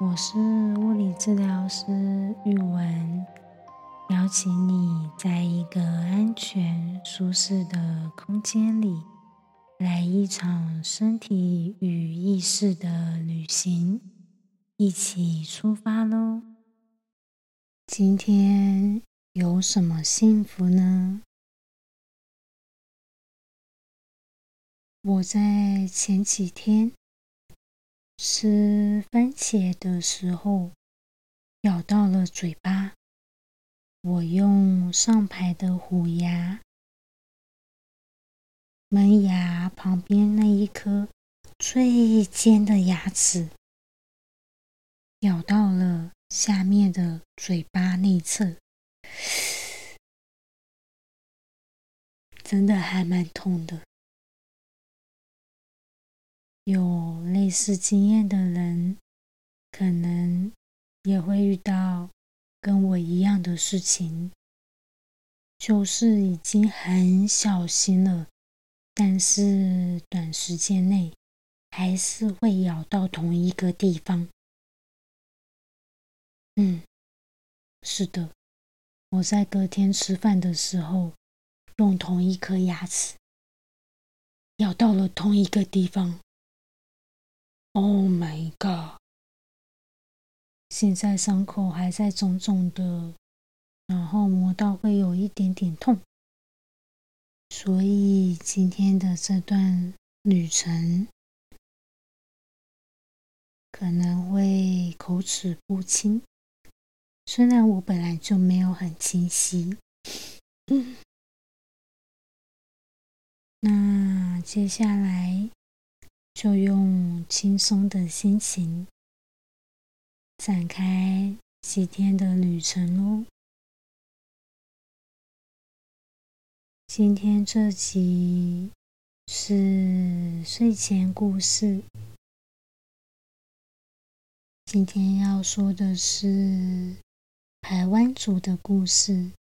我是物理治疗师玉文，邀请你在一个安全、舒适的空间里，来一场身体与意识的旅行，一起出发喽！今天有什么幸福呢？我在前几天吃番茄的时候咬到了嘴巴。我用上排的虎牙、门牙旁边那一颗最尖的牙齿咬到了下面的嘴巴内侧，真的还蛮痛的。有类似经验的人，可能也会遇到跟我一样的事情，就是已经很小心了，但是短时间内还是会咬到同一个地方。嗯，是的，我在隔天吃饭的时候，用同一颗牙齿咬到了同一个地方。Oh my god！现在伤口还在肿肿的，然后磨到会有一点点痛，所以今天的这段旅程可能会口齿不清。虽然我本来就没有很清晰。那接下来。就用轻松的心情展开几天的旅程喽。今天这集是睡前故事。今天要说的是台湾族的故事。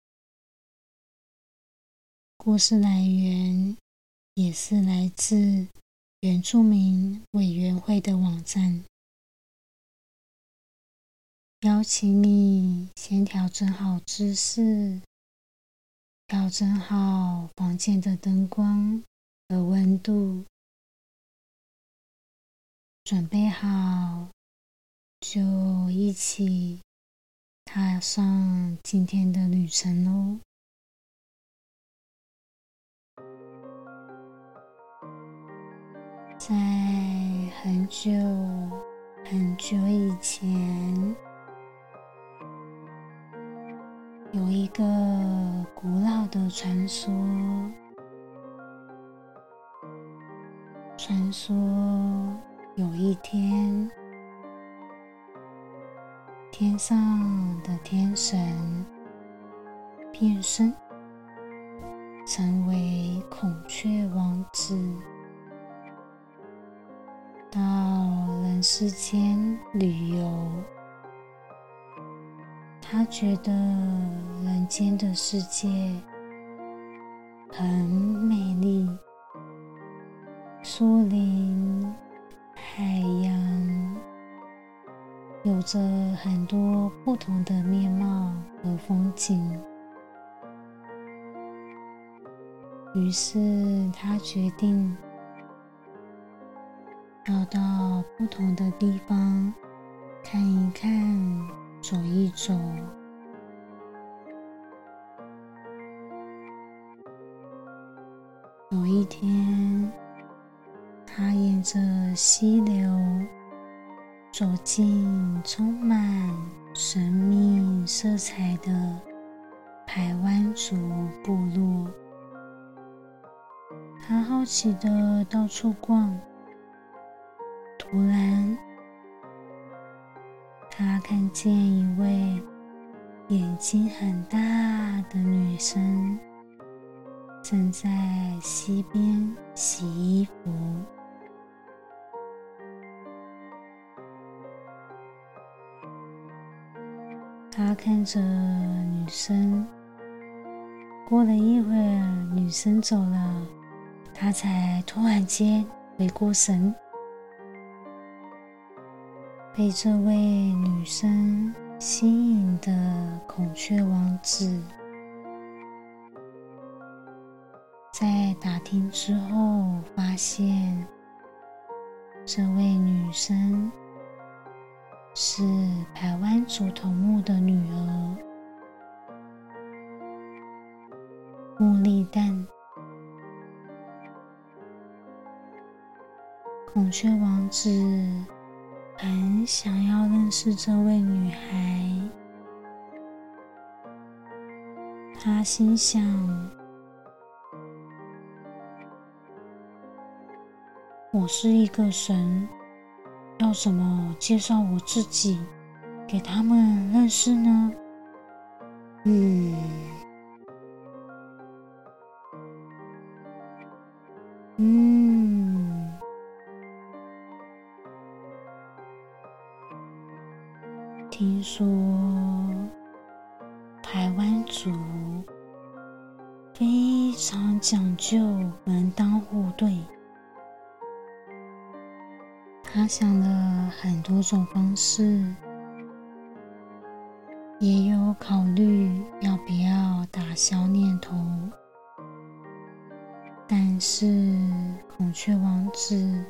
故事来源也是来自。原住民委员会的网站，邀请你先调整好姿势，调整好房间的灯光和温度，准备好，就一起踏上今天的旅程喽。在很久很久以前，有一个古老的传说。传说有一天，天上的天神变身，成为孔雀王子。到人世间旅游，他觉得人间的世界很美丽，树林、海洋，有着很多不同的面貌和风景。于是他决定。要到不同的地方看一看，走一走。有一天，他沿着溪流走进充满神秘色彩的台湾族部落。他好奇的到处逛。突然，他看见一位眼睛很大的女生正在溪边洗衣服。他看着女生，过了一会儿，女生走了，他才突然间回过神。被这位女生吸引的孔雀王子，在打听之后发现，这位女生是排湾族头目的女儿茉莉蛋。孔雀王子很想要认识这位女孩，他心想：我是一个神，要怎么介绍我自己给他们认识呢？嗯，听说台湾族非常讲究门当户对，他想了很多种方式，也有考虑要不要打消念头，但是孔雀王子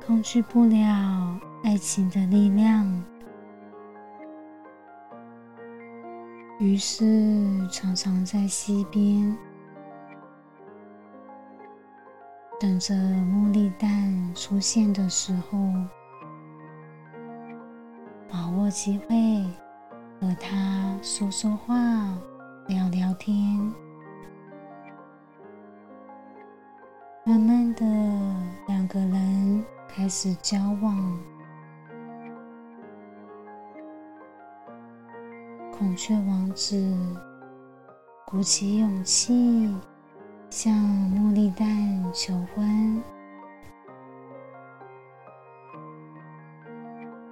抗拒不了爱情的力量。于是，常常在溪边等着茉莉蛋出现的时候，把握机会和他说说话、聊聊天。慢慢的，两个人开始交往。孔雀王子鼓起勇气向茉莉蛋求婚。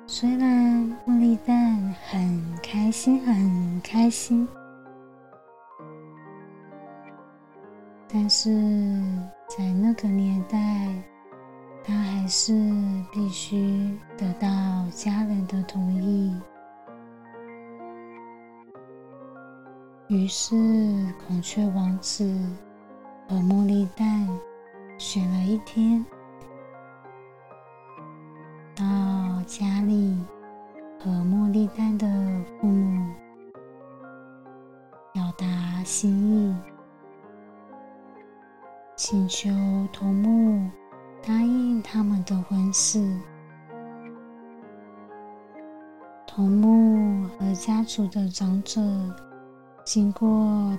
虽然茉莉蛋很开心，很开心，但是在那个年代，他还是必须得到家人的同意。于是，孔雀王子和茉莉蛋选了一天，到家里和茉莉蛋的父母表达心意，请求头目答应他们的婚事。头目和家族的长者。经过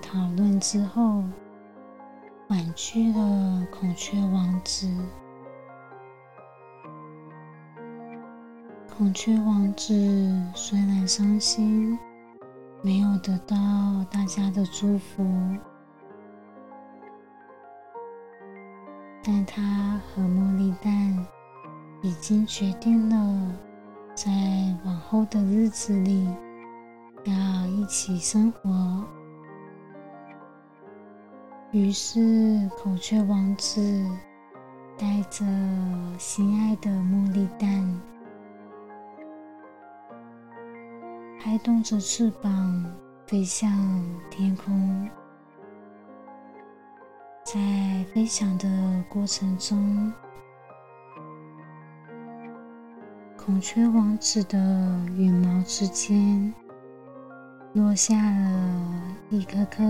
讨论之后，婉拒了孔雀王子。孔雀王子虽然伤心，没有得到大家的祝福，但他和茉莉蛋已经决定了，在往后的日子里。一起生活，于是孔雀王子带着心爱的茉莉蛋，拍动着翅膀飞向天空。在飞翔的过程中，孔雀王子的羽毛之间。落下了一颗颗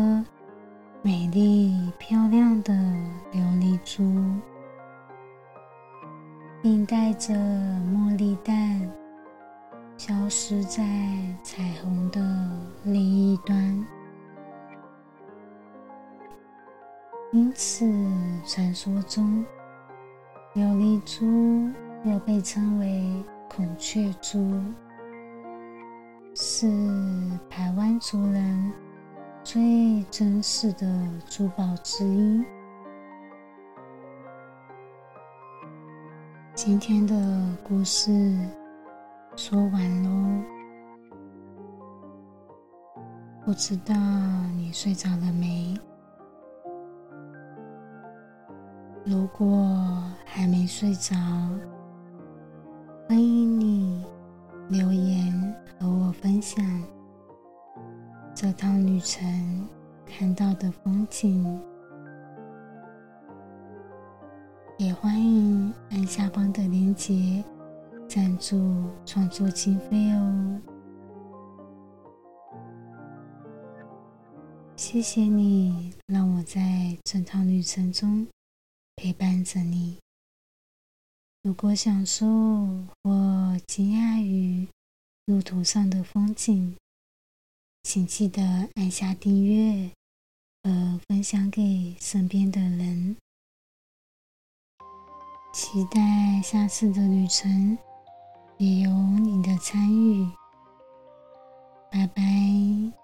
美丽漂亮的琉璃珠，并带着茉莉蛋消失在彩虹的另一端。因此，传说中琉璃珠又被称为孔雀珠。是台湾族人最珍视的珠宝之一。今天的故事说完喽，不知道你睡着了没？如果还没睡着，欢迎你留言和我分享这趟旅程看到的风景，也欢迎按下方的链接赞助创作经费哦。谢谢你，让我在这趟旅程中陪伴着你。如果享受或惊讶于路途上的风景，请记得按下订阅和分享给身边的人。期待下次的旅程也有你的参与。拜拜。